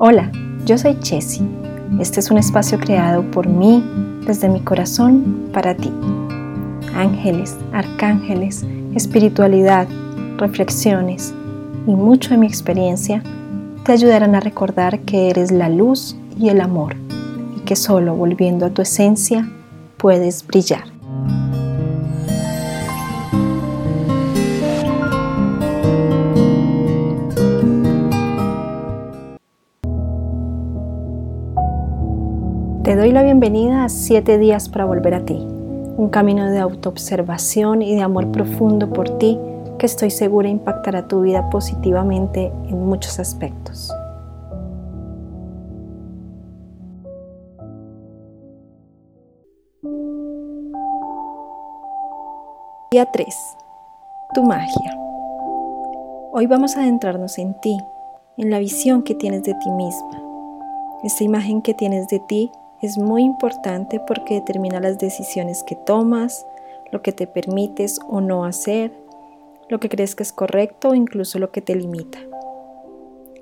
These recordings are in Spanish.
Hola, yo soy Chessy. Este es un espacio creado por mí, desde mi corazón, para ti. Ángeles, arcángeles, espiritualidad, reflexiones y mucho de mi experiencia te ayudarán a recordar que eres la luz y el amor y que solo volviendo a tu esencia puedes brillar. Te doy la bienvenida a 7 días para volver a ti, un camino de autoobservación y de amor profundo por ti que estoy segura impactará tu vida positivamente en muchos aspectos. Día 3. Tu magia. Hoy vamos a adentrarnos en ti, en la visión que tienes de ti misma. Esta imagen que tienes de ti es muy importante porque determina las decisiones que tomas, lo que te permites o no hacer, lo que crees que es correcto o incluso lo que te limita.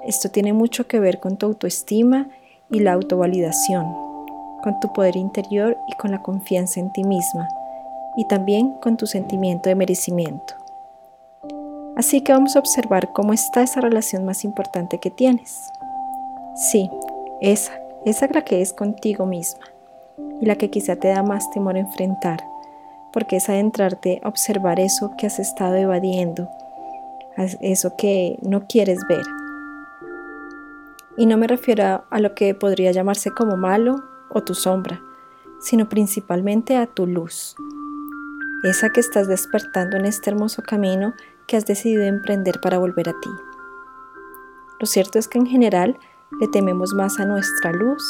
Esto tiene mucho que ver con tu autoestima y la autovalidación, con tu poder interior y con la confianza en ti misma, y también con tu sentimiento de merecimiento. Así que vamos a observar cómo está esa relación más importante que tienes. Sí, esa esa la que es contigo misma y la que quizá te da más temor enfrentar, porque es adentrarte a observar eso que has estado evadiendo, eso que no quieres ver. Y no me refiero a lo que podría llamarse como malo o tu sombra, sino principalmente a tu luz, esa que estás despertando en este hermoso camino que has decidido emprender para volver a ti. Lo cierto es que en general le tememos más a nuestra luz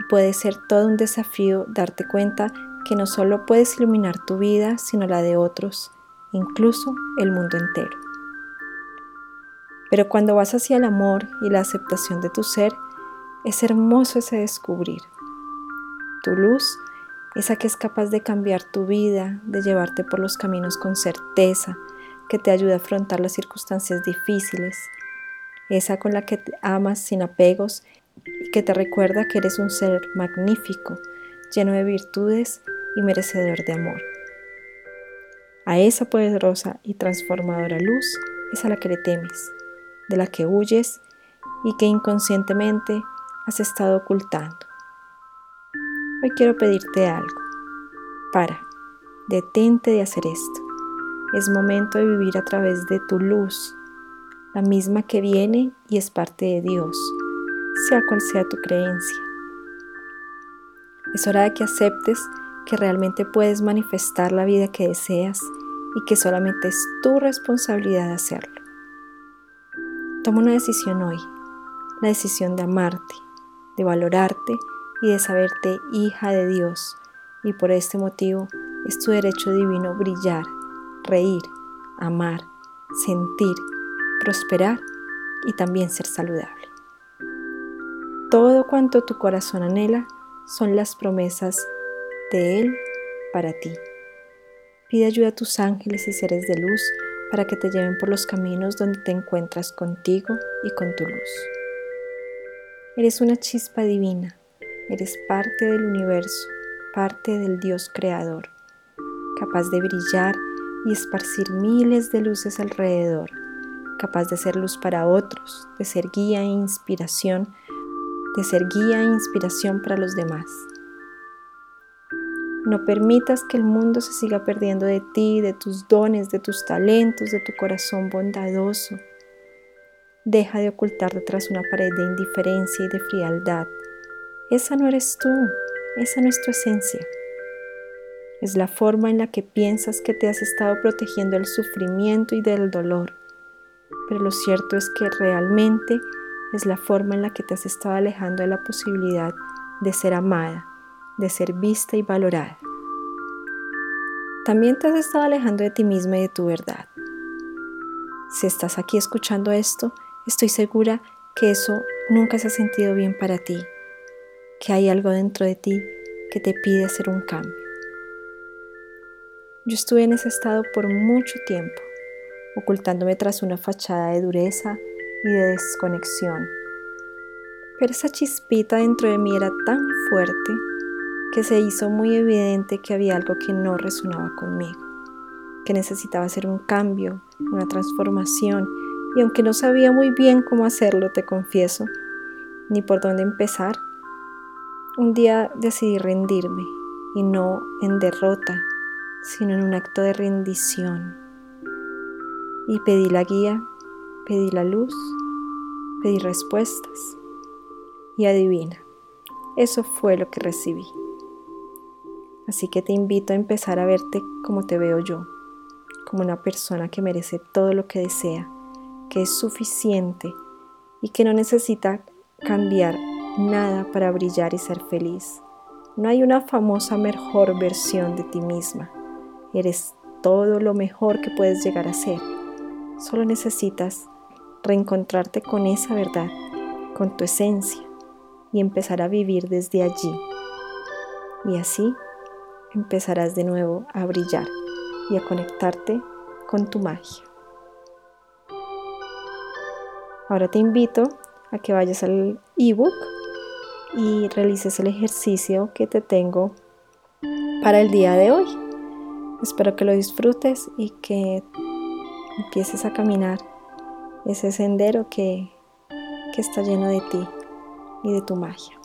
y puede ser todo un desafío darte cuenta que no solo puedes iluminar tu vida, sino la de otros, incluso el mundo entero. Pero cuando vas hacia el amor y la aceptación de tu ser, es hermoso ese descubrir. Tu luz, esa que es capaz de cambiar tu vida, de llevarte por los caminos con certeza, que te ayuda a afrontar las circunstancias difíciles, esa con la que te amas sin apegos y que te recuerda que eres un ser magnífico, lleno de virtudes y merecedor de amor. A esa poderosa y transformadora luz es a la que le temes, de la que huyes y que inconscientemente has estado ocultando. Hoy quiero pedirte algo. Para, detente de hacer esto. Es momento de vivir a través de tu luz, la misma que viene y es parte de Dios, sea cual sea tu creencia. Es hora de que aceptes que realmente puedes manifestar la vida que deseas y que solamente es tu responsabilidad hacerlo. Toma una decisión hoy, la decisión de amarte, de valorarte y de saberte hija de Dios, y por este motivo es tu derecho divino brillar, reír, amar, sentir prosperar y también ser saludable. Todo cuanto tu corazón anhela son las promesas de Él para ti. Pide ayuda a tus ángeles y seres de luz para que te lleven por los caminos donde te encuentras contigo y con tu luz. Eres una chispa divina, eres parte del universo, parte del Dios creador, capaz de brillar y esparcir miles de luces alrededor capaz de ser luz para otros, de ser guía e inspiración, de ser guía e inspiración para los demás. No permitas que el mundo se siga perdiendo de ti, de tus dones, de tus talentos, de tu corazón bondadoso. Deja de ocultar detrás una pared de indiferencia y de frialdad. Esa no eres tú, esa no es tu esencia. Es la forma en la que piensas que te has estado protegiendo del sufrimiento y del dolor pero lo cierto es que realmente es la forma en la que te has estado alejando de la posibilidad de ser amada, de ser vista y valorada. También te has estado alejando de ti misma y de tu verdad. Si estás aquí escuchando esto, estoy segura que eso nunca se ha sentido bien para ti, que hay algo dentro de ti que te pide hacer un cambio. Yo estuve en ese estado por mucho tiempo, ocultándome tras una fachada de dureza y de desconexión. Pero esa chispita dentro de mí era tan fuerte que se hizo muy evidente que había algo que no resonaba conmigo, que necesitaba hacer un cambio, una transformación, y aunque no sabía muy bien cómo hacerlo, te confieso, ni por dónde empezar, un día decidí rendirme, y no en derrota, sino en un acto de rendición. Y pedí la guía, pedí la luz, pedí respuestas. Y adivina, eso fue lo que recibí. Así que te invito a empezar a verte como te veo yo, como una persona que merece todo lo que desea, que es suficiente y que no necesita cambiar nada para brillar y ser feliz. No hay una famosa mejor versión de ti misma. Eres todo lo mejor que puedes llegar a ser. Solo necesitas reencontrarte con esa verdad, con tu esencia y empezar a vivir desde allí. Y así empezarás de nuevo a brillar y a conectarte con tu magia. Ahora te invito a que vayas al ebook y realices el ejercicio que te tengo para el día de hoy. Espero que lo disfrutes y que empieces a caminar ese sendero que, que está lleno de ti y de tu magia.